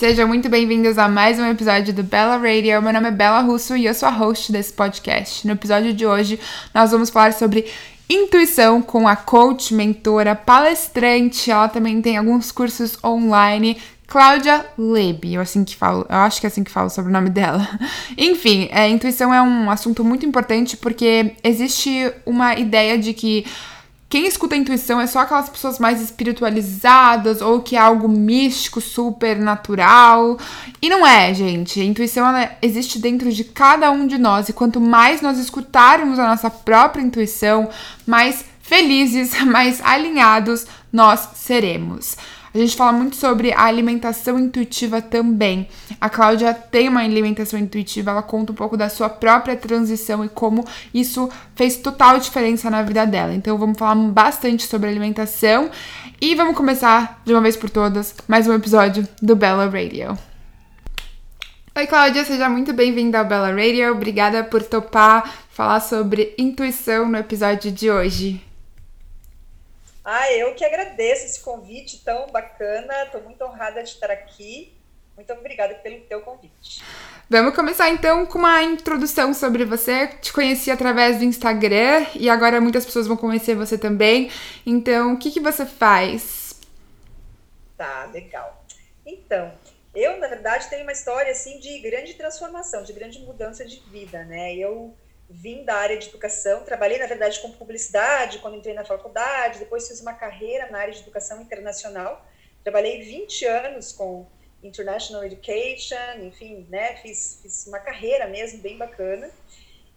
Sejam muito bem-vindos a mais um episódio do Bella Radio. Meu nome é Bela Russo e eu sou a host desse podcast. No episódio de hoje, nós vamos falar sobre intuição com a coach, mentora, palestrante. Ela também tem alguns cursos online. Cláudia Lebe, eu assim que falo, eu acho que é assim que falo sobre o nome dela. Enfim, é, intuição é um assunto muito importante porque existe uma ideia de que quem escuta a intuição é só aquelas pessoas mais espiritualizadas ou que é algo místico, super natural. E não é, gente. A intuição existe dentro de cada um de nós e quanto mais nós escutarmos a nossa própria intuição, mais felizes, mais alinhados nós seremos. A gente fala muito sobre a alimentação intuitiva também. A Cláudia tem uma alimentação intuitiva, ela conta um pouco da sua própria transição e como isso fez total diferença na vida dela. Então vamos falar bastante sobre alimentação e vamos começar de uma vez por todas mais um episódio do Bella Radio. Oi, Cláudia, seja muito bem-vinda ao Bella Radio. Obrigada por topar falar sobre intuição no episódio de hoje. Ah, eu que agradeço esse convite tão bacana. Estou muito honrada de estar aqui. Muito obrigada pelo teu convite. Vamos começar então com uma introdução sobre você. Te conheci através do Instagram e agora muitas pessoas vão conhecer você também. Então, o que, que você faz? Tá, legal. Então, eu, na verdade, tenho uma história assim de grande transformação, de grande mudança de vida, né? Eu vim da área de educação, trabalhei, na verdade, com publicidade quando entrei na faculdade, depois fiz uma carreira na área de educação internacional. Trabalhei 20 anos com International Education, enfim, né, fiz, fiz uma carreira mesmo bem bacana.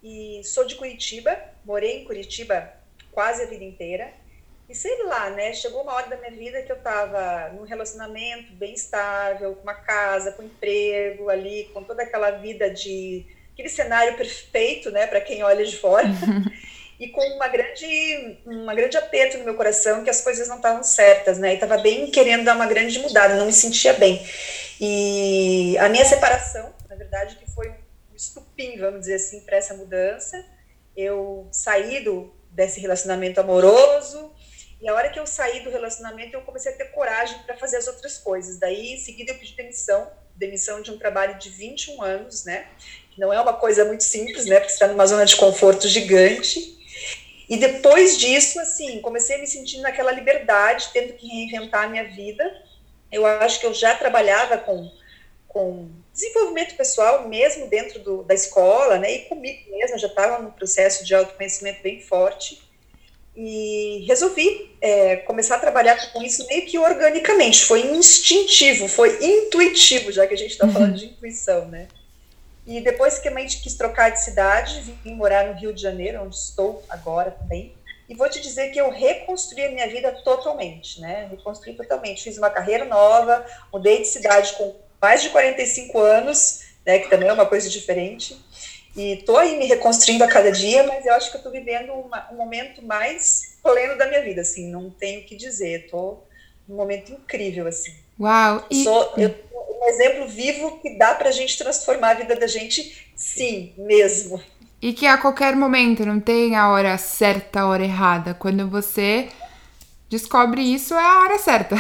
E sou de Curitiba, morei em Curitiba quase a vida inteira. E sei lá, né, chegou uma hora da minha vida que eu estava num relacionamento bem estável, com uma casa, com emprego ali, com toda aquela vida de aquele cenário perfeito, né, para quem olha de fora, e com uma grande, uma grande aperto no meu coração que as coisas não estavam certas, né, e estava bem querendo dar uma grande mudada, não me sentia bem. E a minha separação, na verdade, que foi um estupim, vamos dizer assim, para essa mudança. Eu saí do, desse relacionamento amoroso, e a hora que eu saí do relacionamento, eu comecei a ter coragem para fazer as outras coisas. Daí, em seguida, eu pedi demissão, demissão de um trabalho de 21 anos, né? não é uma coisa muito simples, né? Porque você está numa zona de conforto gigante. E depois disso, assim, comecei a me sentir naquela liberdade, tendo que reinventar a minha vida. Eu acho que eu já trabalhava com, com desenvolvimento pessoal, mesmo dentro do, da escola, né? E comigo mesma, já estava num processo de autoconhecimento bem forte. E resolvi é, começar a trabalhar com isso meio que organicamente. Foi instintivo, foi intuitivo, já que a gente está falando de intuição, né? E depois que a gente quis trocar de cidade, vim morar no Rio de Janeiro, onde estou agora também. E vou te dizer que eu reconstruí a minha vida totalmente, né? Reconstruí totalmente. Fiz uma carreira nova, mudei de cidade com mais de 45 anos, né? Que também é uma coisa diferente. E tô aí me reconstruindo a cada dia, mas eu acho que eu tô vivendo uma, um momento mais pleno da minha vida, assim, não tenho o que dizer. Tô num momento incrível, assim. Uau! E... Sou, eu um exemplo vivo que dá para a gente transformar a vida da gente, sim, mesmo. E que a qualquer momento não tem a hora certa, a hora errada. Quando você descobre isso, é a hora certa.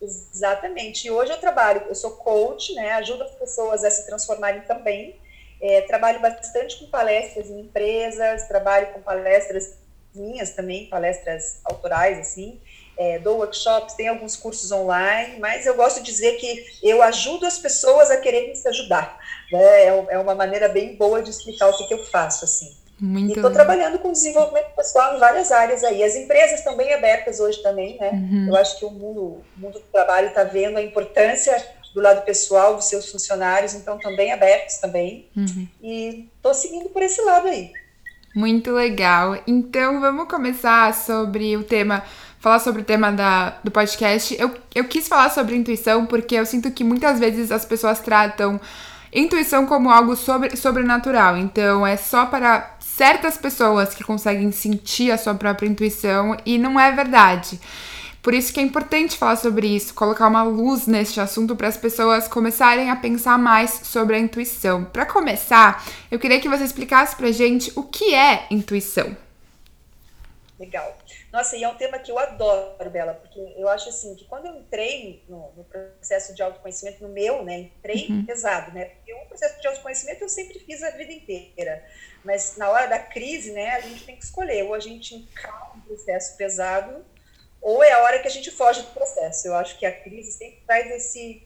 Exatamente. E hoje eu trabalho, eu sou coach, né? Ajudo as pessoas a se transformarem também. É, trabalho bastante com palestras em empresas, trabalho com palestras minhas também, palestras autorais, assim é, dou workshops, tem alguns cursos online, mas eu gosto de dizer que eu ajudo as pessoas a quererem se ajudar. Né? É, é uma maneira bem boa de explicar o que, que eu faço, assim. Muito e estou trabalhando com desenvolvimento pessoal em várias áreas aí. As empresas estão bem abertas hoje também, né? Uhum. Eu acho que o mundo, o mundo do trabalho está vendo a importância do lado pessoal dos seus funcionários, então também abertos também. Uhum. E estou seguindo por esse lado aí. Muito legal. Então vamos começar sobre o tema falar sobre o tema da, do podcast, eu, eu quis falar sobre intuição porque eu sinto que muitas vezes as pessoas tratam intuição como algo sobre, sobrenatural. Então, é só para certas pessoas que conseguem sentir a sua própria intuição e não é verdade. Por isso que é importante falar sobre isso, colocar uma luz neste assunto para as pessoas começarem a pensar mais sobre a intuição. Para começar, eu queria que você explicasse pra gente o que é intuição. Legal. Nossa, e é um tema que eu adoro, Bela, porque eu acho assim que quando eu entrei no, no processo de autoconhecimento, no meu, né, entrei uhum. pesado, né? Porque o processo de autoconhecimento eu sempre fiz a vida inteira, mas na hora da crise, né, a gente tem que escolher ou a gente encara um processo pesado ou é a hora que a gente foge do processo. Eu acho que a crise sempre traz esse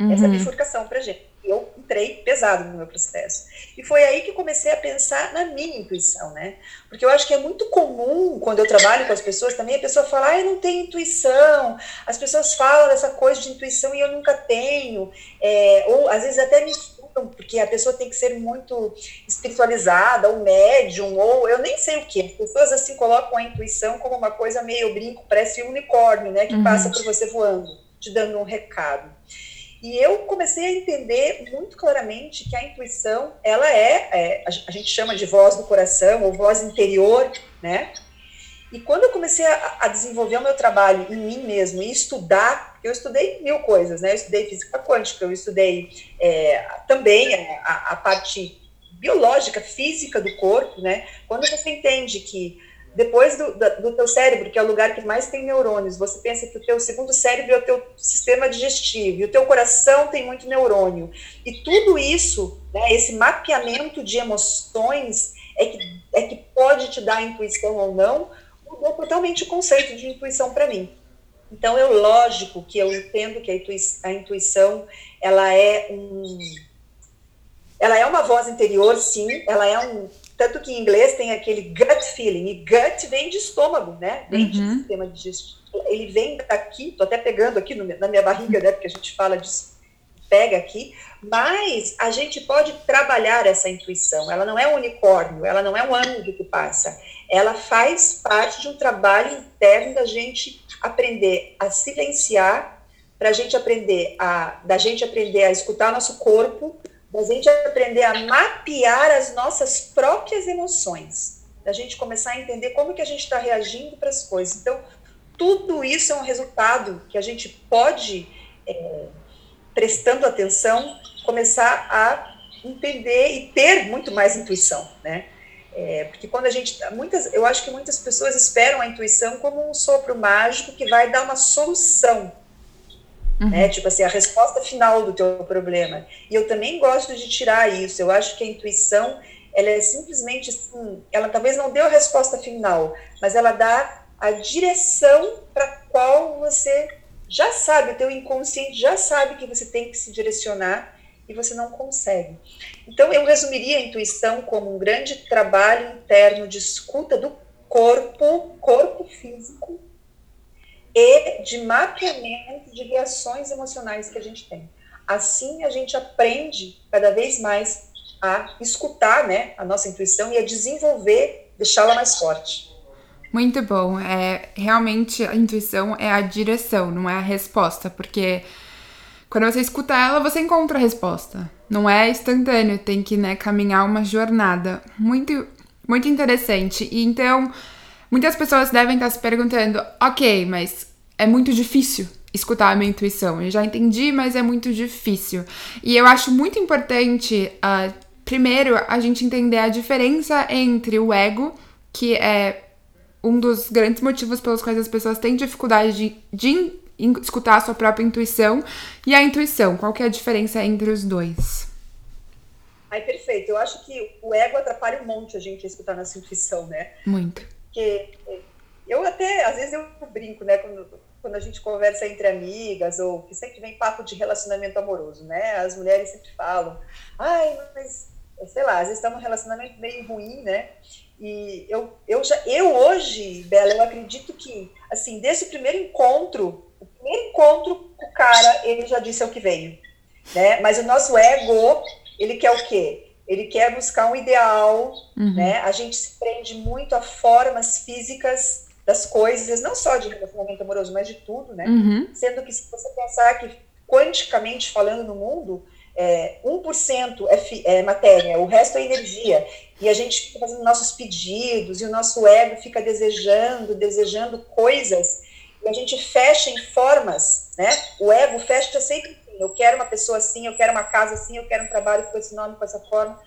uhum. essa bifurcação para gente eu entrei pesado no meu processo. E foi aí que comecei a pensar na minha intuição, né? Porque eu acho que é muito comum, quando eu trabalho com as pessoas também, a pessoa fala, ah, eu não tenho intuição. As pessoas falam dessa coisa de intuição e eu nunca tenho. É, ou às vezes até me porque a pessoa tem que ser muito espiritualizada, ou médium, ou eu nem sei o que. As pessoas assim colocam a intuição como uma coisa meio brinco, parece um unicórnio, né? Que uhum. passa por você voando, te dando um recado. E eu comecei a entender muito claramente que a intuição, ela é, é, a gente chama de voz do coração ou voz interior, né? E quando eu comecei a, a desenvolver o meu trabalho em mim mesmo e estudar, eu estudei mil coisas, né? Eu estudei física quântica, eu estudei é, também a, a parte biológica, física do corpo, né? Quando você entende que depois do, do teu cérebro, que é o lugar que mais tem neurônios, você pensa que o teu segundo cérebro é o teu sistema digestivo, e o teu coração tem muito neurônio. E tudo isso, né, esse mapeamento de emoções, é que, é que pode te dar intuição ou não, mudou totalmente o conceito de intuição para mim. Então, é lógico que eu entendo que a intuição, a intuição ela é um ela é uma voz interior, sim, ela é um, tanto que em inglês tem aquele gut feeling, e gut vem de estômago, né? Vem uhum. de sistema digestivo. Ele vem daqui, tô até pegando aqui no, na minha barriga, né? Porque a gente fala disso, pega aqui, mas a gente pode trabalhar essa intuição. Ela não é um unicórnio, ela não é um anjo que passa. Ela faz parte de um trabalho interno da gente aprender a silenciar, para a gente aprender a, da gente aprender a escutar nosso corpo, da gente aprender a mapear as nossas próprias emoções, da gente começar a entender como que a gente está reagindo para as coisas. Então, tudo isso é um resultado que a gente pode, é, prestando atenção, começar a entender e ter muito mais intuição, né? É, porque quando a gente, muitas, eu acho que muitas pessoas esperam a intuição como um sopro mágico que vai dar uma solução Uhum. Né? Tipo assim, a resposta final do teu problema. E eu também gosto de tirar isso. Eu acho que a intuição, ela é simplesmente assim, ela talvez não deu a resposta final, mas ela dá a direção para qual você já sabe, o teu inconsciente já sabe que você tem que se direcionar e você não consegue. Então, eu resumiria a intuição como um grande trabalho interno de escuta do corpo, corpo físico, e de mapeamento de reações emocionais que a gente tem. Assim a gente aprende cada vez mais a escutar, né, a nossa intuição e a desenvolver, deixá-la mais forte. Muito bom. É realmente a intuição é a direção, não é a resposta, porque quando você escuta ela, você encontra a resposta. Não é instantâneo, tem que né, caminhar uma jornada. Muito, muito interessante. E então, Muitas pessoas devem estar se perguntando: ok, mas é muito difícil escutar a minha intuição. Eu já entendi, mas é muito difícil. E eu acho muito importante, uh, primeiro, a gente entender a diferença entre o ego, que é um dos grandes motivos pelos quais as pessoas têm dificuldade de, de escutar a sua própria intuição, e a intuição. Qual que é a diferença entre os dois? Ai, perfeito. Eu acho que o ego atrapalha um monte a gente a escutar nossa intuição, né? Muito. Porque eu até, às vezes eu brinco, né, quando, quando a gente conversa entre amigas, ou que sempre vem papo de relacionamento amoroso, né? As mulheres sempre falam, ai, mas, sei lá, às vezes está num relacionamento meio ruim, né? E eu, eu, já, eu hoje, Bela, eu acredito que, assim, desse primeiro encontro, o primeiro encontro com o cara, ele já disse é o que veio, né? Mas o nosso ego, ele quer o quê? ele quer buscar um ideal, uhum. né? A gente se prende muito a formas físicas das coisas, não só de relacionamento amoroso, mas de tudo, né? Uhum. Sendo que se você pensar que quanticamente falando no mundo, é, 1% é, é matéria, o resto é energia. E a gente fica fazendo nossos pedidos e o nosso ego fica desejando, desejando coisas e a gente fecha em formas, né? O ego fecha sempre eu quero uma pessoa assim, eu quero uma casa assim, eu quero um trabalho com esse nome, com essa forma.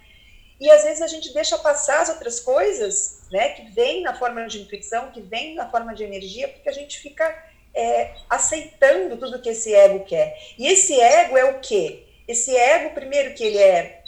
e às vezes a gente deixa passar as outras coisas, né, que vem na forma de intuição, que vem na forma de energia, porque a gente fica é, aceitando tudo que esse ego quer. E esse ego é o quê? Esse ego, primeiro que ele é,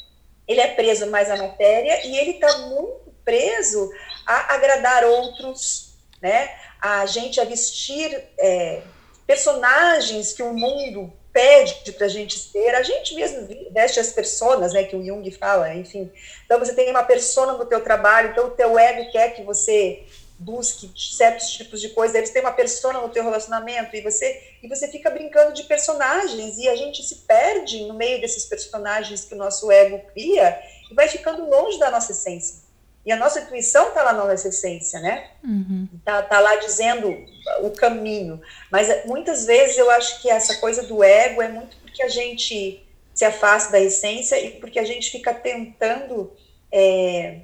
ele é preso mais à matéria e ele está muito preso a agradar outros, né? A gente a vestir é, personagens que o mundo pede para a gente ser, a gente mesmo veste as personas, né, que o Jung fala, enfim. Então você tem uma persona no teu trabalho, então o teu ego quer que você busque certos tipos de coisas, eles têm uma persona no teu relacionamento e você e você fica brincando de personagens e a gente se perde no meio desses personagens que o nosso ego cria e vai ficando longe da nossa essência. E a nossa intuição está lá na nossa essência, né? Uhum. Tá, tá lá dizendo o caminho. Mas muitas vezes eu acho que essa coisa do ego é muito porque a gente se afasta da essência e porque a gente fica tentando é,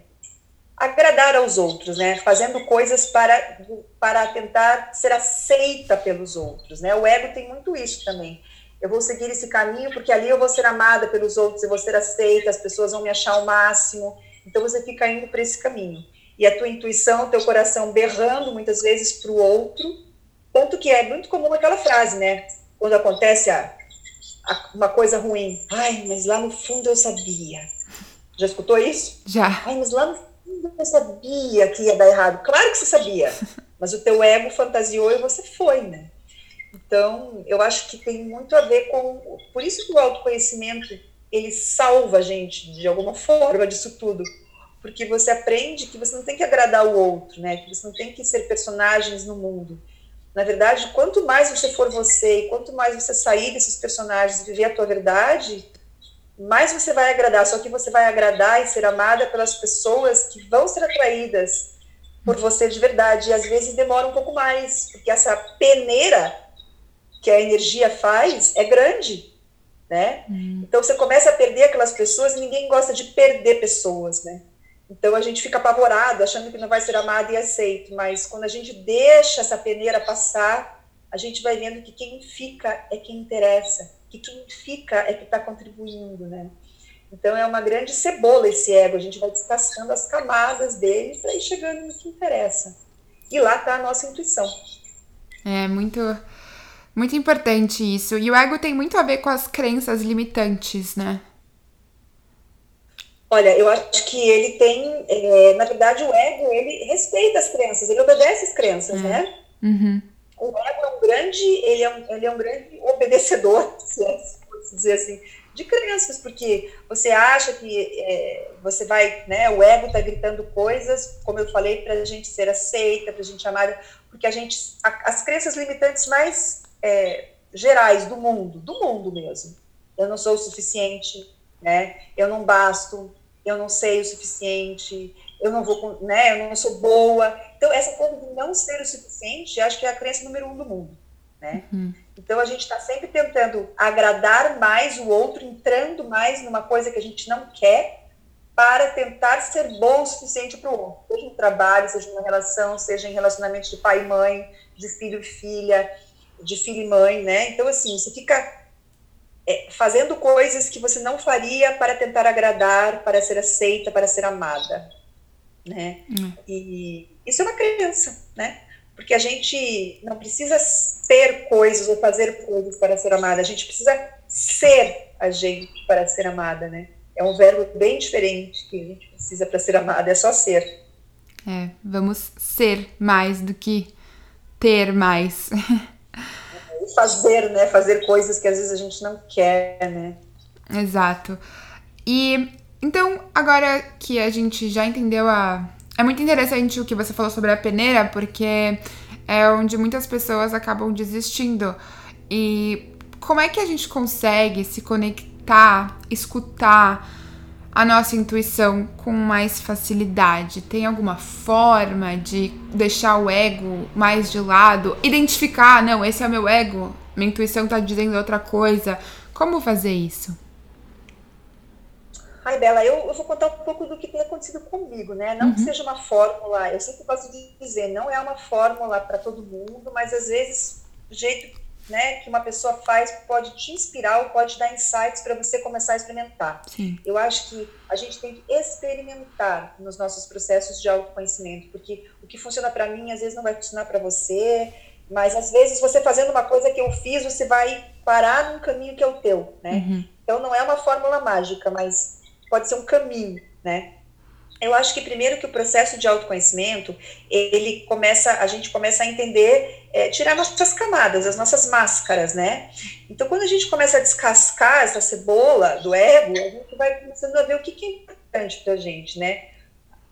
agradar aos outros, né? Fazendo coisas para, para tentar ser aceita pelos outros, né? O ego tem muito isso também. Eu vou seguir esse caminho porque ali eu vou ser amada pelos outros, eu vou ser aceita, as pessoas vão me achar o máximo. Então você fica indo para esse caminho. E a tua intuição, teu coração berrando muitas vezes para o outro, tanto que é muito comum aquela frase, né? Quando acontece a, a, uma coisa ruim. Ai, mas lá no fundo eu sabia. Já escutou isso? Já. Ai, mas lá no fundo eu sabia que ia dar errado. Claro que você sabia, mas o teu ego fantasiou e você foi, né? Então, eu acho que tem muito a ver com. Por isso que o autoconhecimento ele salva a gente de alguma forma disso tudo. Porque você aprende que você não tem que agradar o outro, né? Que você não tem que ser personagens no mundo. Na verdade, quanto mais você for você e quanto mais você sair desses personagens e viver a tua verdade, mais você vai agradar. Só que você vai agradar e ser amada pelas pessoas que vão ser atraídas por você de verdade. E às vezes demora um pouco mais, porque essa peneira que a energia faz é grande né? Hum. Então você começa a perder aquelas pessoas e ninguém gosta de perder pessoas, né? Então a gente fica apavorado, achando que não vai ser amado e aceito, mas quando a gente deixa essa peneira passar, a gente vai vendo que quem fica é quem interessa, que quem fica é que está contribuindo, né? Então é uma grande cebola esse ego, a gente vai descascando as camadas dele para ir chegando no que interessa. E lá está a nossa intuição. É muito muito importante isso. E o ego tem muito a ver com as crenças limitantes, né? Olha, eu acho que ele tem, é, na verdade, o ego, ele respeita as crenças, ele obedece as crenças, é. né? Uhum. O ego é um grande, ele é um, ele é um grande obedecedor, se é, dizer assim, de crenças, porque você acha que é, você vai, né, o ego está gritando coisas, como eu falei, para a gente ser aceita, para a gente amada, porque a gente, a, as crenças limitantes mais é, gerais do mundo, do mundo mesmo. Eu não sou o suficiente, né? Eu não basto, eu não sei o suficiente, eu não vou, né? Eu não sou boa. Então essa coisa de não ser o suficiente, acho que é a crença número um do mundo, né? Uhum. Então a gente está sempre tentando agradar mais o outro, entrando mais numa coisa que a gente não quer, para tentar ser bom o suficiente para o outro, seja no trabalho, seja numa relação, seja em relacionamento de pai e mãe, de filho e filha, de filho e mãe, né? Então, assim, você fica é, fazendo coisas que você não faria para tentar agradar, para ser aceita, para ser amada, né? Hum. E isso é uma crença, né? Porque a gente não precisa ter coisas ou fazer coisas para ser amada, a gente precisa ser a gente para ser amada, né? É um verbo bem diferente que a gente precisa para ser amada, é só ser. É, vamos ser mais do que ter mais. fazer, né? Fazer coisas que às vezes a gente não quer, né? Exato. E então, agora que a gente já entendeu a. É muito interessante o que você falou sobre a peneira, porque é onde muitas pessoas acabam desistindo. E como é que a gente consegue se conectar, escutar a nossa intuição com mais facilidade? Tem alguma forma de deixar o ego mais de lado? Identificar, não, esse é o meu ego, minha intuição tá dizendo outra coisa. Como fazer isso? Ai, Bela, eu, eu vou contar um pouco do que tem acontecido comigo, né? Não uhum. que seja uma fórmula, eu sempre gosto de dizer, não é uma fórmula para todo mundo, mas às vezes, do jeito né, que uma pessoa faz pode te inspirar ou pode dar insights para você começar a experimentar. Sim. Eu acho que a gente tem que experimentar nos nossos processos de autoconhecimento, porque o que funciona para mim às vezes não vai funcionar para você, mas às vezes você fazendo uma coisa que eu fiz, você vai parar num caminho que é o teu, né? Uhum. Então não é uma fórmula mágica, mas pode ser um caminho, né? Eu acho que primeiro que o processo de autoconhecimento, ele começa, a gente começa a entender, é, tirar nossas camadas, as nossas máscaras, né? Então, quando a gente começa a descascar essa cebola do ego, a gente vai começando a ver o que, que é importante pra gente, né?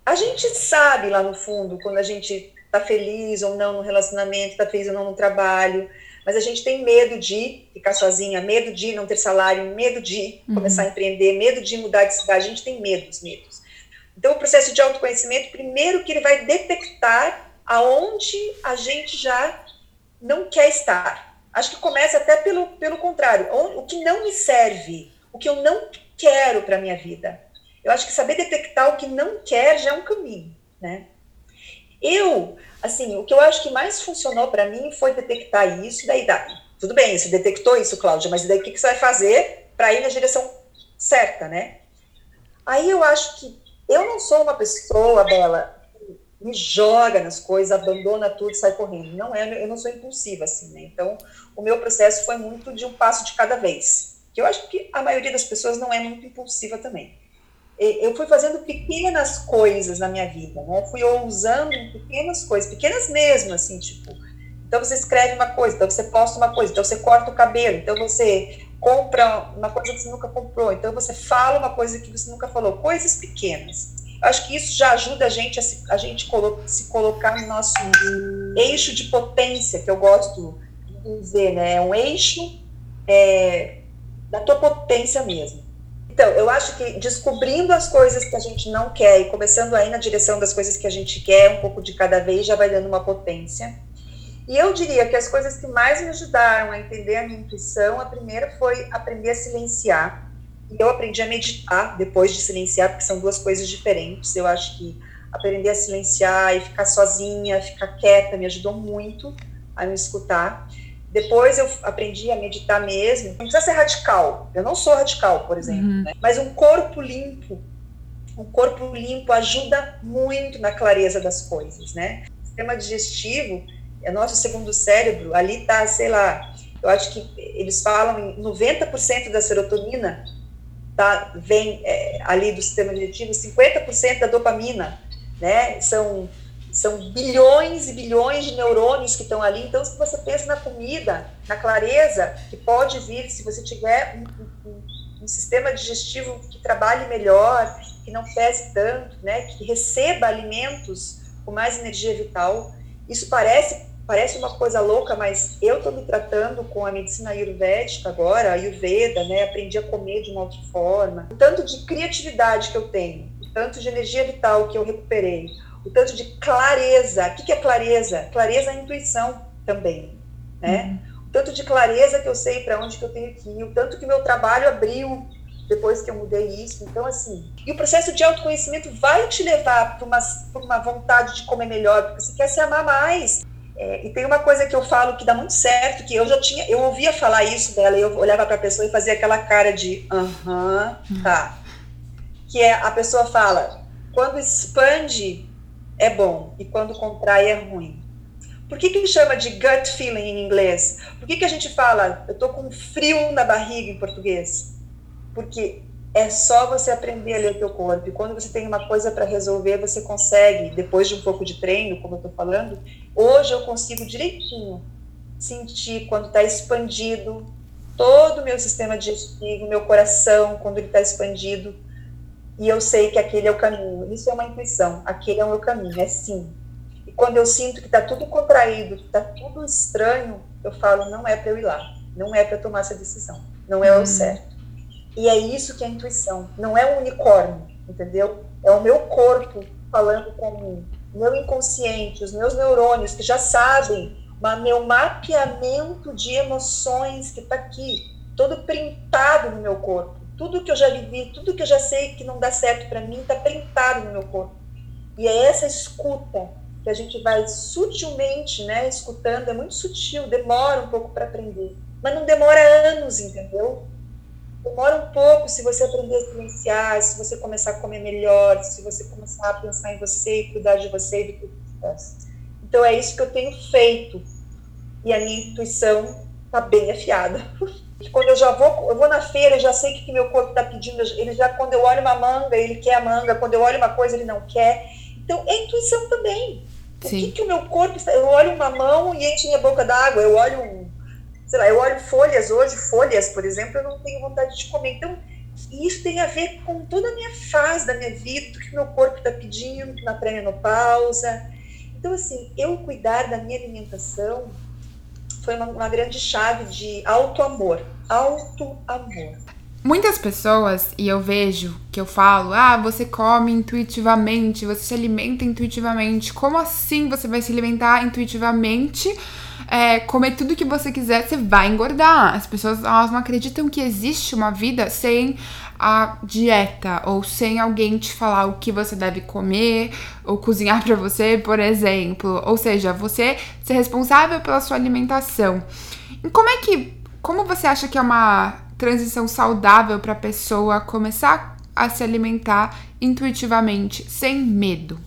A gente sabe lá no fundo, quando a gente tá feliz ou não no relacionamento, tá feliz ou não no trabalho, mas a gente tem medo de ficar sozinha, medo de não ter salário, medo de Uhum. começar a empreender, medo de mudar de cidade, a gente tem medos, medos. Então, o processo de autoconhecimento, primeiro que ele vai detectar aonde a gente já não quer estar. Acho que começa até pelo, pelo contrário, o que não me serve, o que eu não quero para minha vida. Eu acho que saber detectar o que não quer já é um caminho, né? Eu, assim, o que eu acho que mais funcionou para mim foi detectar isso, daí dá. Tudo bem, você detectou isso, Cláudia, mas daí o que que você vai fazer para ir na direção certa, né? Aí eu acho que eu não sou uma pessoa, Bela, que me joga nas coisas, abandona tudo e sai correndo. Não é, eu não sou impulsiva assim, né? Então, o meu processo foi muito de um passo de cada vez. Que eu acho que a maioria das pessoas não é muito impulsiva também. Eu fui fazendo pequenas coisas na minha vida, né? Fui ousando em pequenas coisas, pequenas mesmo, assim, tipo. Então você escreve uma coisa, então você posta uma coisa, então você corta o cabelo, então você compra uma coisa que você nunca comprou, então você fala uma coisa que você nunca falou, coisas pequenas. Eu acho que isso já ajuda a gente a se, a gente colo se colocar no nosso eixo de potência, que eu gosto de dizer, né? É um eixo é, da tua potência mesmo. Então, eu acho que descobrindo as coisas que a gente não quer e começando a ir na direção das coisas que a gente quer, um pouco de cada vez, já vai dando uma potência. E eu diria que as coisas que mais me ajudaram a entender a minha intuição, a primeira foi aprender a silenciar. E eu aprendi a meditar depois de silenciar, porque são duas coisas diferentes. Eu acho que aprender a silenciar e ficar sozinha, ficar quieta, me ajudou muito a me escutar. Depois eu aprendi a meditar mesmo. Não precisa ser radical. Eu não sou radical, por exemplo. Uhum. né? Mas um corpo limpo, um corpo limpo ajuda muito na clareza das coisas, né? O sistema digestivo é nosso segundo cérebro. Ali tá, sei lá, eu acho que eles falam em 90% da serotonina tá, vem é, ali do sistema digestivo, 50% da dopamina, né? São são bilhões e bilhões de neurônios que estão ali. Então, se você pensa na comida, na clareza que pode vir se você tiver um, um, um sistema digestivo que trabalhe melhor, que não pese tanto, né, que receba alimentos com mais energia vital. Isso parece parece uma coisa louca, mas eu estou me tratando com a medicina ayurvédica agora, a Ayurveda, né? Aprendi a comer de uma outra forma. O tanto de criatividade que eu tenho, o tanto de energia vital que eu recuperei, o tanto de clareza. O que é clareza? Clareza é a intuição também, né? Uhum. O tanto de clareza que eu sei para onde que eu tenho que ir, o tanto que meu trabalho abriu depois que eu mudei isso. Então, assim, e o processo de autoconhecimento vai te levar para uma, uma vontade de comer melhor, porque você quer se amar mais. É, e tem uma coisa que eu falo que dá muito certo, que eu já tinha, eu ouvia falar isso dela, e eu olhava para a pessoa e fazia aquela cara de aham, uh -huh, tá. Que é a pessoa fala, quando expande é bom e quando contrai é ruim. Por que que chama de gut feeling em inglês? Por que que a gente fala, eu tô com frio na barriga em português? Porque é só você aprender a ler o teu corpo. E quando você tem uma coisa para resolver, você consegue, depois de um pouco de treino, como eu estou falando, hoje eu consigo direitinho sentir quando está expandido todo o meu sistema digestivo, meu coração, quando ele está expandido. E eu sei que aquele é o caminho. Isso é uma intuição. Aquele é o meu caminho, é sim. E quando eu sinto que está tudo contraído, que está tudo estranho, eu falo, não é para eu ir lá. Não é para tomar essa decisão. Não é o certo. E é isso que é intuição. Não é um unicórnio, entendeu? É o meu corpo falando com mim. Meu inconsciente, os meus neurônios que já sabem, meu mapeamento de emoções que está aqui, todo printado no meu corpo. Tudo que eu já vivi, tudo que eu já sei que não dá certo para mim, está printado no meu corpo. E é essa escuta que a gente vai sutilmente, né, escutando, é muito sutil, demora um pouco para aprender, mas não demora anos, entendeu? Demora um pouco se você aprender a silenciar, se você começar a comer melhor, se você começar a pensar em você e cuidar de você e do que você Então é isso que eu tenho feito. E a minha intuição está bem afiada. Quando eu já vou, eu vou na feira, eu já sei o que, que meu corpo está pedindo. Ele já, quando eu olho uma manga, ele quer a manga. Quando eu olho uma coisa, ele não quer. Então é intuição também. O que, que o meu corpo está. Eu olho uma mão e enche minha boca d'água. Eu olho um, sei lá, eu olho folhas hoje, folhas, por exemplo, eu não tenho vontade de comer. Então, isso tem a ver com toda a minha fase da minha vida, o que meu corpo está pedindo na pré-menopausa. Então, assim, eu cuidar da minha alimentação foi uma, uma grande chave de auto-amor. Auto-amor. Muitas pessoas, e eu vejo que eu falo, ah, você come intuitivamente, você se alimenta intuitivamente. Como assim você vai se alimentar intuitivamente? É, comer tudo que você quiser, você vai engordar. As pessoas elas não acreditam que existe uma vida sem a dieta ou sem alguém te falar o que você deve comer ou cozinhar para você, por exemplo. Ou seja, você ser responsável pela sua alimentação. E como é que, como você acha que é uma transição saudável para a pessoa começar a se alimentar intuitivamente, sem medo?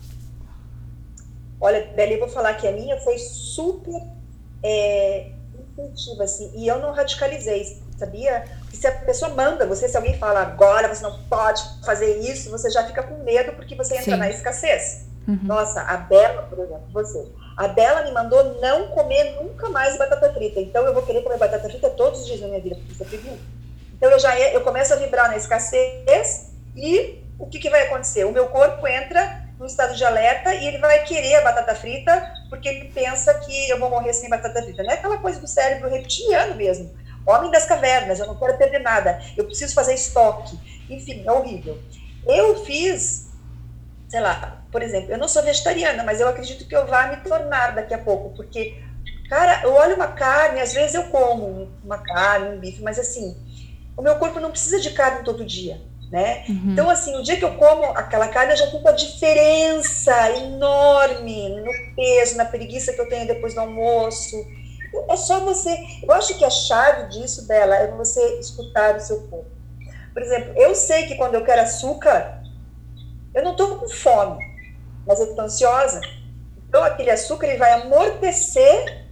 Olha, Beli, vou falar que a minha foi super é, intuitiva, assim, e eu não radicalizei, sabia? Porque se a pessoa manda você, se alguém fala agora você não pode fazer isso, você já fica com medo porque você entra Sim. na escassez. Uhum. Nossa, a Bela, por exemplo, você. A Bela me mandou não comer nunca mais batata frita. Então eu vou querer comer batata frita todos os dias da minha vida, porque você. Então eu já eu começo a vibrar na escassez e o que, que vai acontecer? O meu corpo entra no estado de alerta e ele vai querer a batata frita porque ele pensa que eu vou morrer sem batata frita. Não é aquela coisa do cérebro reptiliano mesmo. Homem das cavernas, eu não quero perder nada, eu preciso fazer estoque. Enfim, é horrível. Eu fiz, sei lá, por exemplo, eu não sou vegetariana, mas eu acredito que eu vá me tornar daqui a pouco, porque, cara, eu olho uma carne, às vezes eu como uma carne, um bife, mas assim, o meu corpo não precisa de carne todo dia né? Uhum. Então, assim, o dia que eu como aquela carne, eu já sinto a diferença enorme no peso, na preguiça que eu tenho depois do almoço. É só você. Eu acho que a chave disso dela é você escutar o seu corpo. Por exemplo, eu sei que quando eu quero açúcar, eu não estou com fome, mas eu estou ansiosa. Então, aquele açúcar ele vai amortecer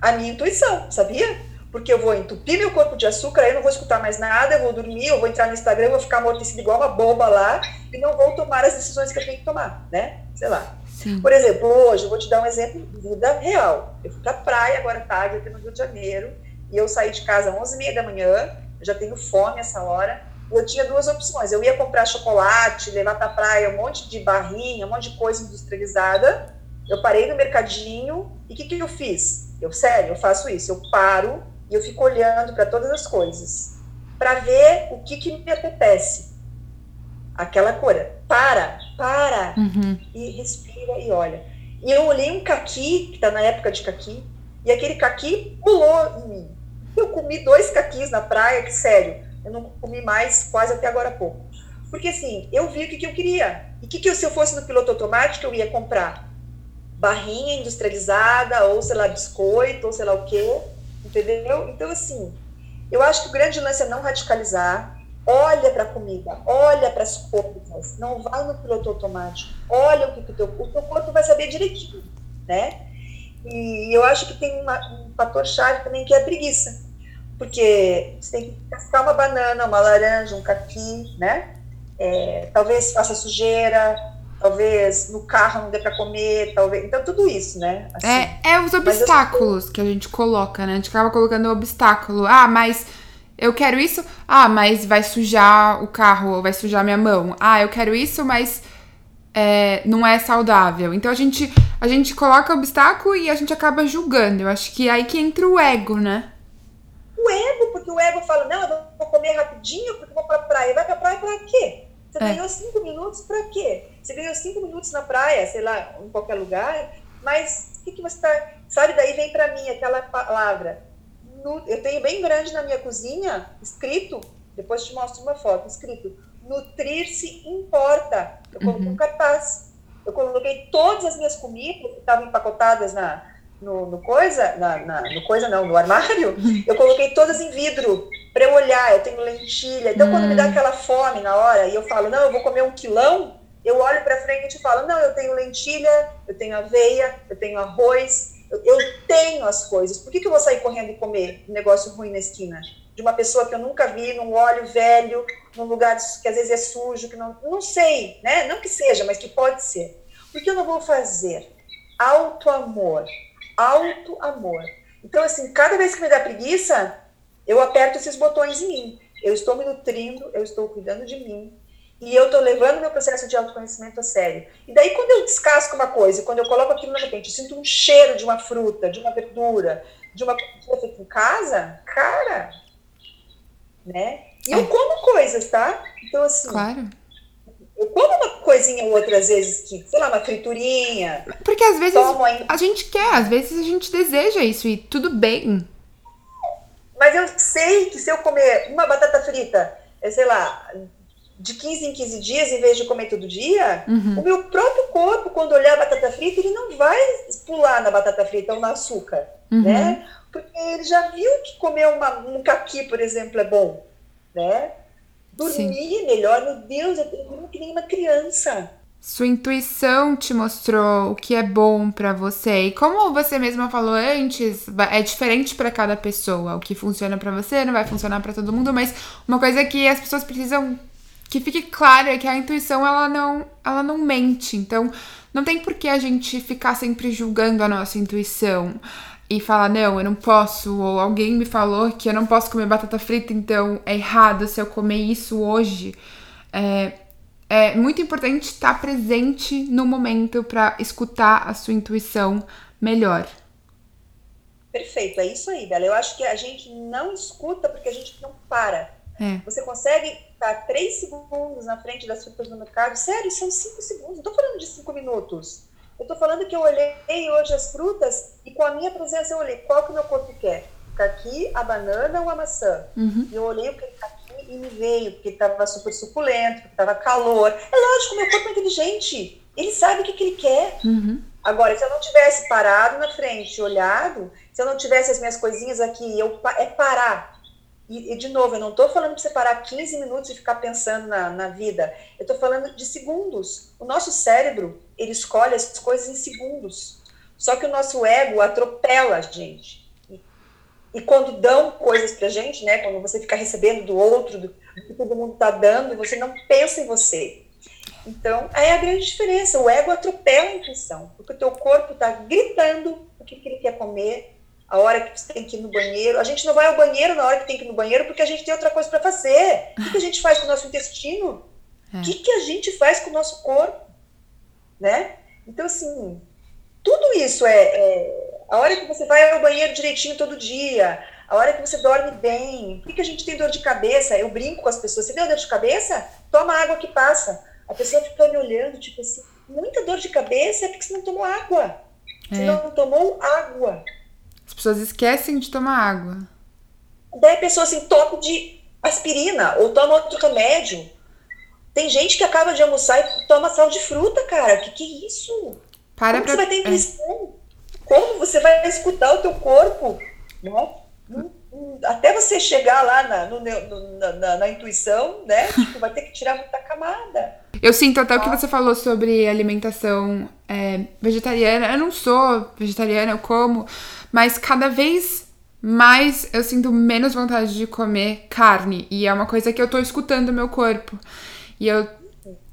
a minha intuição, sabia? Porque eu vou entupir meu corpo de açúcar, aí eu não vou escutar mais nada, eu vou dormir, eu vou entrar no Instagram, eu vou ficar amortecida igual uma bomba lá e não vou tomar as decisões que eu tenho que tomar, né? Sei lá. Sim. Por exemplo, hoje eu vou te dar um exemplo de vida real. Eu fui pra praia agora à tarde, aqui no Rio de Janeiro, e eu saí de casa às 11h30 da manhã, eu já tenho fome essa hora, eu tinha duas opções. Eu ia comprar chocolate, levar pra praia um monte de barrinha, um monte de coisa industrializada. Eu parei no mercadinho e o que, que eu fiz? Eu, sério, eu faço isso. Eu paro, e eu fico olhando para todas as coisas para ver o que, que me apetece. Aquela cora. Para, para uhum. e respira e olha. E eu olhei um caqui, que está na época de caqui, e aquele caqui pulou em mim. Eu comi dois caquis na praia, que sério, eu não comi mais quase até agora há pouco. Porque assim, eu vi o que, que eu queria. E o que, que se eu fosse no piloto automático, eu ia comprar? Barrinha industrializada, ou sei lá, biscoito, ou sei lá o quê entendeu? Então, assim, eu acho que o grande lance é não radicalizar, olha para a comida, olha para as coisas, não vai no piloto automático, olha o que, que teu, o teu corpo vai saber direitinho, né? E eu acho que tem uma, um fator chave também que é a preguiça, porque você tem que cascar uma banana, uma laranja, um caqui, né? É, talvez faça sujeira, talvez no carro não dê para comer, talvez. Então, tudo isso, né? Assim. É, é os obstáculos que a gente coloca, né? A gente acaba colocando o obstáculo. Ah, mas eu quero isso. Ah, mas vai sujar o carro, vai sujar minha mão. Ah, eu quero isso, mas é, não é saudável. Então a gente, a gente coloca obstáculo e a gente acaba julgando. Eu acho que é aí que entra o ego, né? O ego, porque o ego fala, não, eu vou comer rapidinho porque eu vou pra praia. Vai pra praia pra quê? Você é. ganhou cinco minutos para quê? Você ganhou cinco minutos na praia, sei lá, em qualquer lugar, mas o que, que você está. Sabe, daí vem para mim aquela palavra. eu tenho bem grande na minha cozinha, escrito, depois te mostro uma foto, escrito: nutrir-se importa. Eu coloco uhum. um cartaz. Eu coloquei todas as minhas comidas que estavam empacotadas na, no, no coisa, na, na, no coisa não, no armário, eu coloquei todas em vidro para eu olhar. Eu tenho lentilha. Então, hum. quando me dá hum. aquela fome na hora e eu falo, não, eu vou comer um quilão, eu olho para frente e falo, não, eu tenho lentilha, eu tenho aveia, eu tenho arroz, eu, eu tenho as coisas. Por que, que eu vou sair correndo e comer um negócio ruim na esquina? De uma pessoa que eu nunca vi, num óleo velho, num lugar que às vezes é sujo, que não, não sei, né? Não que seja, mas que pode ser. Por que eu não vou fazer? Alto amor alto amor. Então, assim, cada vez que me dá preguiça, eu aperto esses botões em mim. Eu estou me nutrindo, eu estou cuidando de mim. E eu estou levando meu processo de autoconhecimento a sério. E daí, quando eu descasco uma coisa, quando eu coloco aquilo na repente, eu sinto um cheiro de uma fruta, de uma verdura, de uma coisa feita em casa, cara, né? E eu é. como coisas, tá? Então, assim. Claro eu como uma coisinha ou outra, às vezes, que, sei lá, uma friturinha. Porque às vezes a gente quer, às vezes a gente deseja isso e tudo bem. Mas eu sei que se eu comer uma batata frita, é, sei lá, de 15 em 15 dias, em vez de comer todo dia, uhum. o meu próprio corpo, quando olhar a batata frita, ele não vai pular na batata frita ou no açúcar, uhum. né? Porque ele já viu que comer uma, um caqui, por exemplo, é bom, né? Dormir Sim. melhor, meu Deus, eu durmo que nem uma criança. Sua intuição te mostrou o que é bom para você. E como você mesma falou antes, é diferente para cada pessoa. O que funciona para você não vai funcionar para todo mundo, mas uma coisa que as pessoas precisam que fique claro é que a intuição ela não, ela não mente. Então, não tem por que a gente ficar sempre julgando a nossa intuição e falar, não, eu não posso, ou alguém me falou que eu não posso comer batata frita, então é errado se eu comer isso hoje. É, é muito importante estar presente no momento para escutar a sua intuição melhor. Perfeito, é isso aí, Bela. Eu acho que a gente não escuta porque a gente não para. É. Você consegue estar três segundos na frente das frutas no mercado? Sério, são cinco segundos. Não estou falando de cinco minutos. Eu estou falando que eu olhei hoje as frutas e com a minha presença eu olhei qual que o meu corpo quer. Caqui, a banana ou a maçã? Uhum. E eu olhei o que caqui e me veio, porque estava super suculento, porque estava calor. É lógico, meu corpo é inteligente. Ele sabe o que, que ele quer. Uhum. Agora, se eu não tivesse parado na frente, olhado, se eu não tivesse as minhas coisinhas aqui, eu, é parar e, e, de novo, eu não estou falando de você parar 15 minutos e ficar pensando na, na vida. Eu estou falando de segundos. O nosso cérebro, ele escolhe as coisas em segundos. Só que o nosso ego atropela a gente. E, e quando dão coisas pra gente, né? Quando você fica recebendo do outro, do, que todo mundo está dando, você não pensa em você. Então, aí é a grande diferença. O ego atropela a intuição. Porque o teu corpo está gritando o que, que ele quer comer, a hora que você tem que ir no banheiro. A gente não vai ao banheiro na hora que tem que ir no banheiro porque a gente tem outra coisa para fazer. O que, a gente faz com o nosso intestino? É. O que, que a gente faz com o nosso corpo? Né? Então, assim, tudo isso é, é, a hora que você vai ao banheiro direitinho todo dia, a hora que você dorme bem. Por que, que a gente tem dor de cabeça? Eu brinco com as pessoas. Você deu dor de cabeça? Toma água que passa. A pessoa fica me olhando, tipo assim, muita dor de cabeça é porque você não tomou água. Você é. não tomou água. As pessoas esquecem de tomar água. Daí a pessoa assim, toma de aspirina ou toma outro remédio. Tem gente que acaba de almoçar e toma sal de fruta, cara. Que que é isso? Para Como pra... você vai ter intuição? É. Como você vai escutar o teu corpo? Né? Até você chegar lá na, no, na, na, na intuição, né? Tipo, vai ter que tirar muita camada. Eu sinto até o que você falou sobre alimentação é, vegetariana. Eu não sou vegetariana, eu como, mas cada vez mais eu sinto menos vontade de comer carne. E é uma coisa que eu tô escutando no meu corpo. E eu.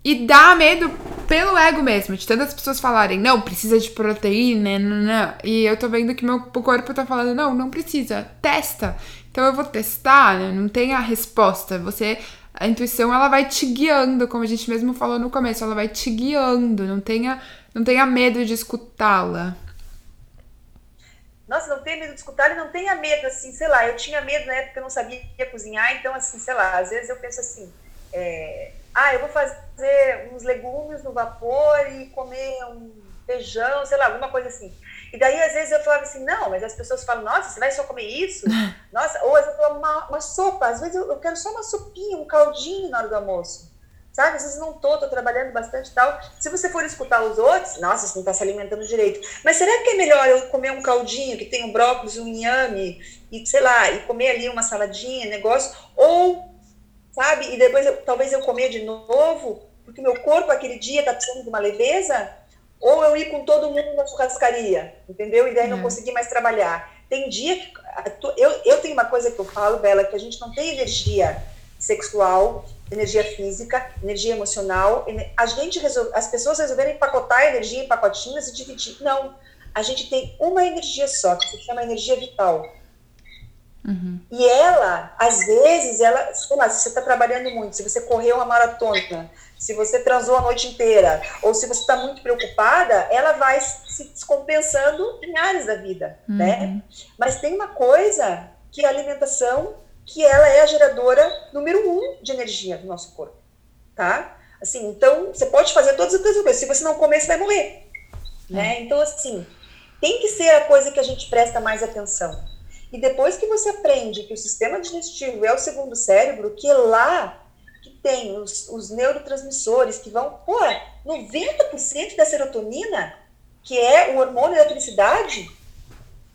E dá medo pelo ego mesmo, de tantas pessoas falarem, não, precisa de proteína, não, não. E eu tô vendo que meu corpo tá falando, não, não precisa, testa. Então eu vou testar, né? não tem a resposta. Você a intuição ela vai te guiando, como a gente mesmo falou no começo, ela vai te guiando, não tenha, não tenha medo de escutá-la nossa, não tenha medo de escutar e não tenha medo, assim, sei lá, eu tinha medo na época eu não sabia cozinhar, então, assim, sei lá, às vezes eu penso assim, é, ah, eu vou fazer uns legumes no vapor e comer um feijão, sei lá, alguma coisa assim. E daí, às vezes, eu falava assim, não, mas as pessoas falam, nossa, você vai só comer isso? Nossa, ou às vezes eu falo, uma, uma sopa, às vezes eu, eu quero só uma sopinha, um caldinho na hora do almoço. sabe? Às vezes não tô, tô trabalhando bastante e tal. Se você for escutar os outros, nossa, você não tá se alimentando direito. Mas será que é melhor eu comer um caldinho que tem um brócolis, um inhame, e sei lá, e comer ali uma saladinha, negócio? Ou, sabe, e depois eu, talvez eu comer de novo, porque meu corpo aquele dia tá precisando de uma leveza? Ou eu ir com todo mundo na churrascaria, entendeu? E daí não conseguir mais trabalhar. Tem dia que. Eu, eu tenho uma coisa que eu falo, Bela, que a gente não tem energia sexual, energia física, energia emocional. A gente resolve, as pessoas resolveram empacotar a energia em pacotinhos e dividir. Não, a gente tem uma energia só, que se chama energia vital. Uhum. E ela, às vezes, ela, sei lá, se você está trabalhando muito, se você correu uma maratona, se você transou a noite inteira, ou se você está muito preocupada, ela vai se descompensando em áreas da vida, né? uhum. né? Mas tem uma coisa que a alimentação que ela é a geradora número um de energia do nosso corpo, tá? Assim, então, você pode fazer todas as coisas, se você não comer, você vai morrer, né? É. Então, assim, tem que ser a coisa que a gente presta mais atenção. E depois que você aprende que o sistema digestivo é o segundo cérebro, que é lá que tem os, os neurotransmissores que vão, pô, 90% da serotonina, que é o hormônio da felicidade,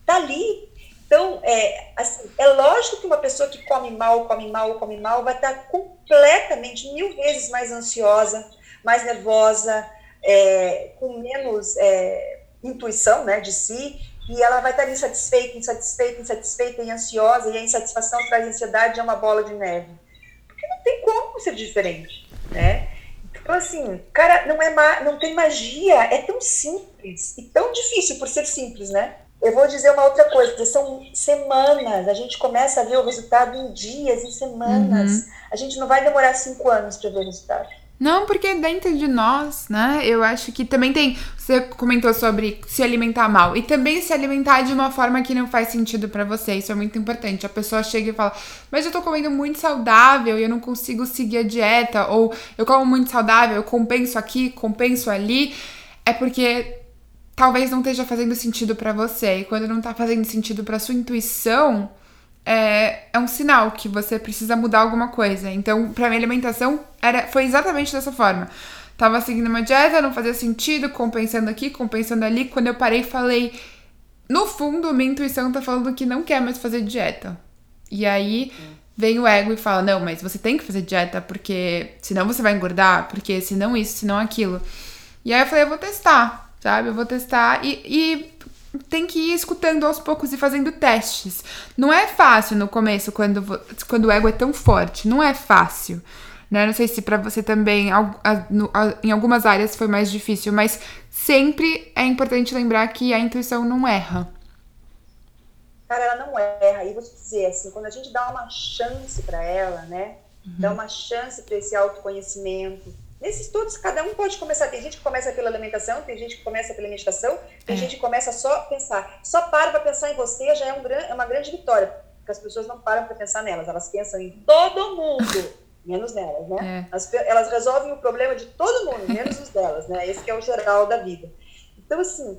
tá ali. Então, é, assim, é lógico que uma pessoa que come mal, come mal, come mal, vai estar completamente, mil vezes mais ansiosa, mais nervosa, é, com menos é, intuição né, de si, e ela vai estar insatisfeita, insatisfeita, insatisfeita e ansiosa, e a insatisfação traz ansiedade, é uma bola de neve. Porque não tem como ser diferente, né? Então, assim, cara, não, é não tem magia, é tão simples e tão difícil por ser simples, né? Eu vou dizer uma outra coisa, são semanas, a gente começa a ver o resultado em dias, em semanas. Uhum. A gente não vai demorar cinco anos para ver o resultado. Não, porque dentro de nós, né? Eu acho que também tem. Você comentou sobre se alimentar mal e também se alimentar de uma forma que não faz sentido para você. Isso é muito importante. A pessoa chega e fala: Mas eu tô comendo muito saudável e eu não consigo seguir a dieta. Ou eu como muito saudável, eu compenso aqui, compenso ali. É porque talvez não esteja fazendo sentido para você. E quando não tá fazendo sentido para sua intuição, é, é um sinal que você precisa mudar alguma coisa. Então, para minha alimentação, era, foi exatamente dessa forma. Tava seguindo uma dieta, não fazia sentido, compensando aqui, compensando ali. Quando eu parei, falei. No fundo, minha intuição tá falando que não quer mais fazer dieta. E aí vem o ego e fala: Não, mas você tem que fazer dieta, porque senão você vai engordar, porque senão isso, senão aquilo. E aí eu falei: Eu vou testar sabe? Eu vou testar e, e tem que ir escutando aos poucos e fazendo testes. Não é fácil no começo, quando, quando o ego é tão forte. Não é fácil. Né? Não sei se para você também, em algumas áreas foi mais difícil, mas sempre é importante lembrar que a intuição não erra. Cara, ela não erra. E vou te dizer assim, quando a gente dá uma chance para ela, né? Uhum. Dá uma chance para esse autoconhecimento, Nesses estudos, cada um pode começar. Tem gente que começa pela alimentação, tem gente que começa pela meditação, tem é. gente que começa só a pensar. Só para para pensar em você já é, um, é uma grande vitória, porque as pessoas não param para pensar nelas, elas pensam em todo mundo, menos nelas, né? É. Elas, elas, resolvem o problema de todo mundo, menos os delas, né? Esse é o geral da vida. Então, assim,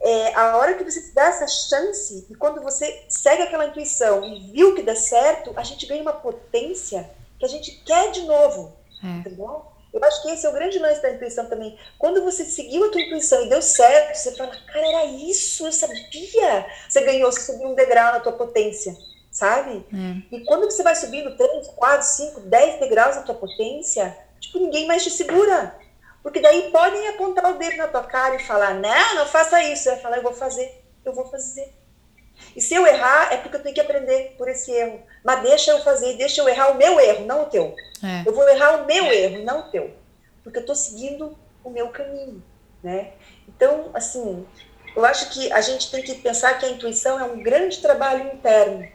é, a hora que você te dá essa chance, e quando você segue aquela intuição e viu que dá certo, a gente ganha uma potência que a gente quer de novo, é. entendeu? Eu acho que esse é o grande lance da intuição também. Quando você seguiu a tua intuição e deu certo, você fala, cara, era isso, eu sabia. Você ganhou, você subiu um degrau na tua potência, sabe? É. E quando você vai subindo 3, 4, 5, 10 degraus na tua potência, tipo, ninguém mais te segura. Porque daí podem apontar o dedo na tua cara e falar, não, não faça isso. Você vai falar, eu vou fazer, eu vou fazer. E se eu errar, é porque eu tenho que aprender por esse erro. Mas deixa eu fazer, deixa eu errar o meu erro, não o teu. É. Eu vou errar o meu erro, não o teu. Porque eu estou seguindo o meu caminho, né? Então, assim, eu acho que a gente tem que pensar que a intuição é um grande trabalho interno.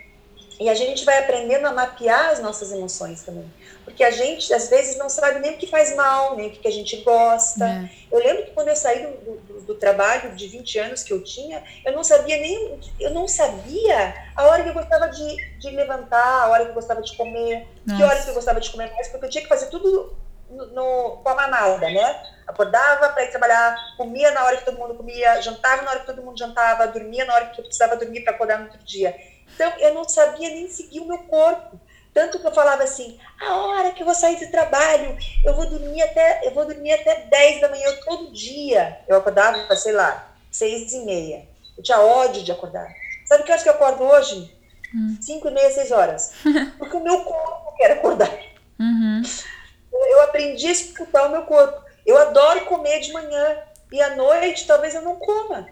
E a gente vai aprendendo a mapear as nossas emoções também. Porque a gente, às vezes, não sabe nem o que faz mal, nem o que a gente gosta. É. Eu lembro que quando eu saí do, do, do, trabalho de 20 anos que eu tinha, eu não sabia nem, eu não sabia a hora que eu gostava de, de levantar, a hora que eu gostava de comer, Nossa. que horas que eu gostava de comer mais, porque eu tinha que fazer tudo no, no, com a manada, né? Acordava para ir trabalhar, comia na hora que todo mundo comia, jantava na hora que todo mundo jantava, dormia na hora que eu precisava dormir para acordar no outro dia. Então, eu não sabia nem seguir o meu corpo. Tanto que eu falava assim, a hora que eu vou sair do trabalho, eu vou dormir até, eu vou dormir até 10 da manhã todo dia. Eu acordava, sei lá, seis e meia. Eu tinha ódio de acordar. Sabe que horas que eu acordo hoje? Hum. Cinco e meia, seis horas. Porque o meu corpo quer acordar. Uhum. Eu aprendi a escutar o meu corpo. Eu adoro comer de manhã. E à noite, talvez eu não coma.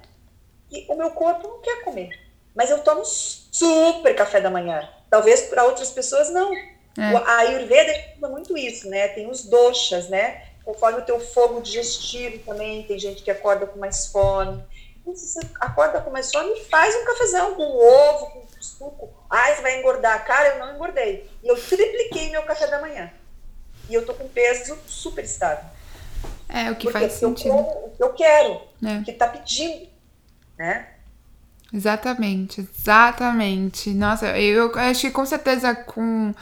E o meu corpo não quer comer. Mas eu tomo super café da manhã. Talvez para outras pessoas não. É. A Ayurveda fala muito isso, né? Tem os doshas, né? Conforme o teu fogo digestivo também, tem gente que acorda com mais fome. Então, se você acorda com mais fome, faz um cafezão com ovo, com suco. Ah, você vai engordar. Cara, eu não engordei. E eu tripliquei meu café da manhã. E eu tô com peso super estável. É, o que Porque faz sentido. Eu como o que eu quero, é. o que tá pedindo, né? Exatamente, exatamente. Nossa, eu acho que com certeza com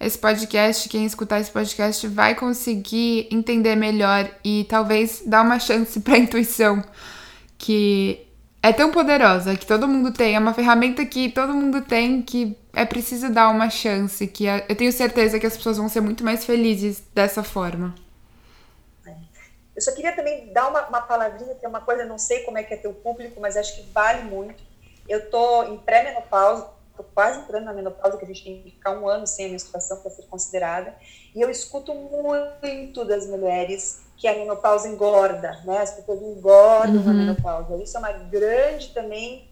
esse podcast, quem escutar esse podcast vai conseguir entender melhor e talvez dar uma chance para a intuição que é tão poderosa, que todo mundo tem, é uma ferramenta que todo mundo tem, que é preciso dar uma chance, que eu tenho certeza que as pessoas vão ser muito mais felizes dessa forma. Eu só queria também dar uma, uma palavrinha, que é uma coisa, não sei como é que é teu público, mas acho que vale muito. Eu tô em pré-menopausa, tô quase entrando na menopausa, que a gente tem que ficar um ano sem a menstruação para ser considerada, e eu escuto muito das mulheres que a menopausa engorda, né? As pessoas engordam uhum. na menopausa. Isso é uma grande também.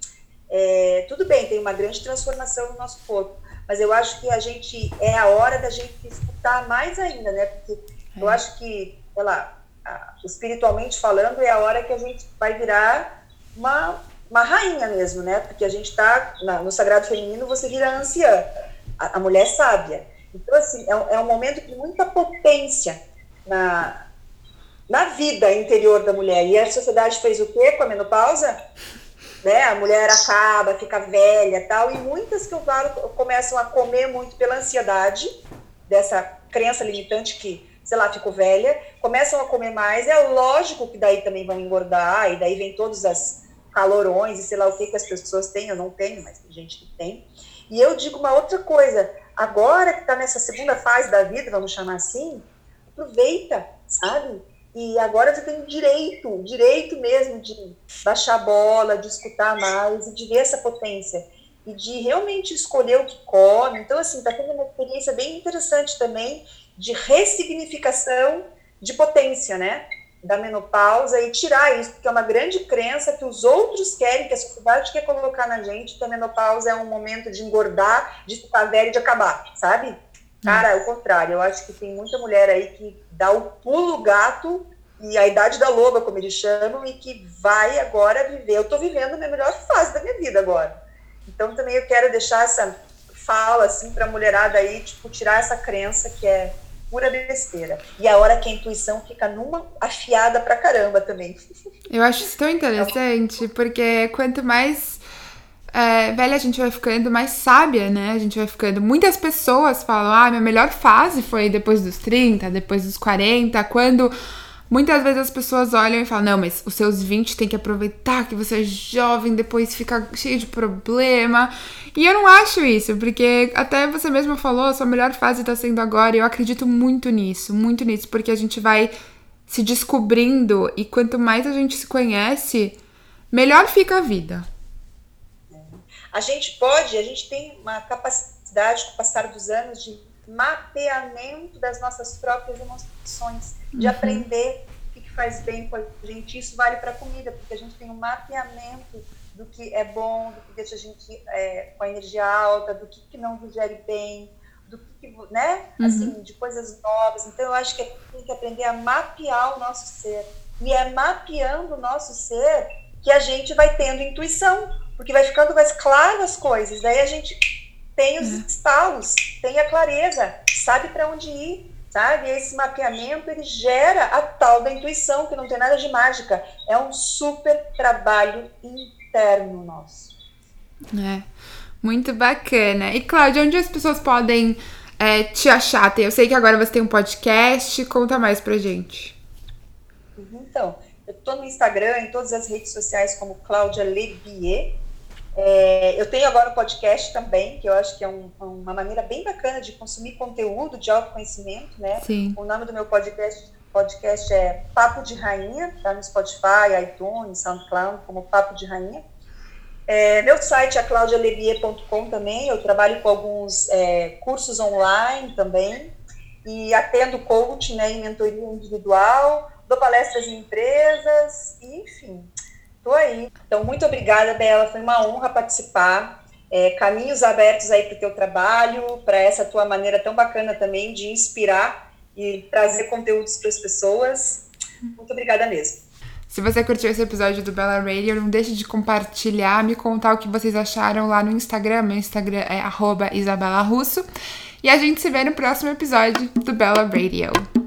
É, tudo bem, tem uma grande transformação no nosso corpo, mas eu acho que a gente é a hora da gente escutar mais ainda, né? Porque é. eu acho que, sei lá, espiritualmente falando, é a hora que a gente vai virar uma, uma rainha mesmo, né? Porque a gente está no Sagrado Feminino, você vira anciã, a, a mulher sábia. Então, assim, é, é um momento de muita potência na, na vida interior da mulher. E a sociedade fez o quê com a menopausa? Né? A mulher acaba, fica velha tal, e muitas que eu falo começam a comer muito pela ansiedade, dessa crença limitante que sei lá, ficou velha, começam a comer mais, é lógico que daí também vão engordar, e daí vem todos as calorões e sei lá o que que as pessoas têm, eu não tenho, mas tem gente que tem. E eu digo uma outra coisa, agora que está nessa segunda fase da vida, vamos chamar assim, aproveita, sabe? E agora você tem direito, direito mesmo de baixar a bola, de escutar mais e de ver essa potência e de realmente escolher o que come. Então, assim, está tendo uma experiência bem interessante também de ressignificação de potência, né? Da menopausa e tirar isso, porque é uma grande crença que os outros querem, que a sociedade quer colocar na gente, que a menopausa é um momento de engordar, de ficar velho e de acabar, sabe? Cara, é o contrário. Eu acho que tem muita mulher aí que dá o pulo gato e a idade da loba, como eles chamam, e que vai agora viver. Eu tô vivendo a minha melhor fase da minha vida agora. Então também eu quero deixar essa fala assim para a mulherada aí, tipo, tirar essa crença que é pura besteira. E a hora que a intuição fica numa afiada pra caramba também. Eu acho isso tão interessante, porque quanto mais é, velha a gente vai ficando, mais sábia, né? A gente vai ficando. Muitas pessoas falam: ah, minha melhor fase foi depois dos 30, depois dos 40, quando Muitas vezes as pessoas olham e falam: não, mas os seus 20 tem que aproveitar que você é jovem, depois fica cheio de problema. E eu não acho isso, porque até você mesma falou, a sua melhor fase tá sendo agora, e eu acredito muito nisso, muito nisso, porque a gente vai se descobrindo e quanto mais a gente se conhece, melhor fica a vida. A gente pode, a gente tem uma capacidade com o passar dos anos de mapeamento das nossas próprias emoções de uhum. aprender o que faz bem com a gente. Isso vale para a comida, porque a gente tem um mapeamento do que é bom, do que deixa a gente é, com a energia alta, do que, que não digere bem, do que, né? Uhum. Assim, de coisas novas. Então, eu acho que tem que aprender a mapear o nosso ser. E é mapeando o nosso ser que a gente vai tendo intuição, porque vai ficando mais claro as coisas. Daí a gente tem os uhum. estalos, tem a clareza, sabe para onde ir sabe? Esse mapeamento ele gera a tal da intuição, que não tem nada de mágica, é um super trabalho interno nosso. É, muito bacana. E Cláudia, onde as pessoas podem é, te achar? Eu sei que agora você tem um podcast, conta mais pra gente. Então, eu tô no Instagram, em todas as redes sociais como Cláudia Lebier, É, eu tenho agora um podcast também, que eu acho que é um, uma maneira bem bacana de consumir conteúdo de autoconhecimento, né? Sim. O nome do meu podcast, podcast é Papo de Rainha, tá no Spotify, iTunes, SoundCloud, como Papo de Rainha. É, meu site é claudialevier.com também, eu trabalho com alguns é, cursos online também, e atendo coaching né, em mentoria individual, dou palestras em empresas, enfim, estou aí. Então, muito obrigada, Bela, foi uma honra participar. É, caminhos abertos aí para o teu trabalho, para essa tua maneira tão bacana também de inspirar e trazer conteúdos para as pessoas. Muito obrigada mesmo. Se você curtiu esse episódio do Bella Radio, não deixe de compartilhar, me contar o que vocês acharam lá no Instagram. Meu Instagram é @isabela_russo. E a gente se vê no próximo episódio do Bella Radio.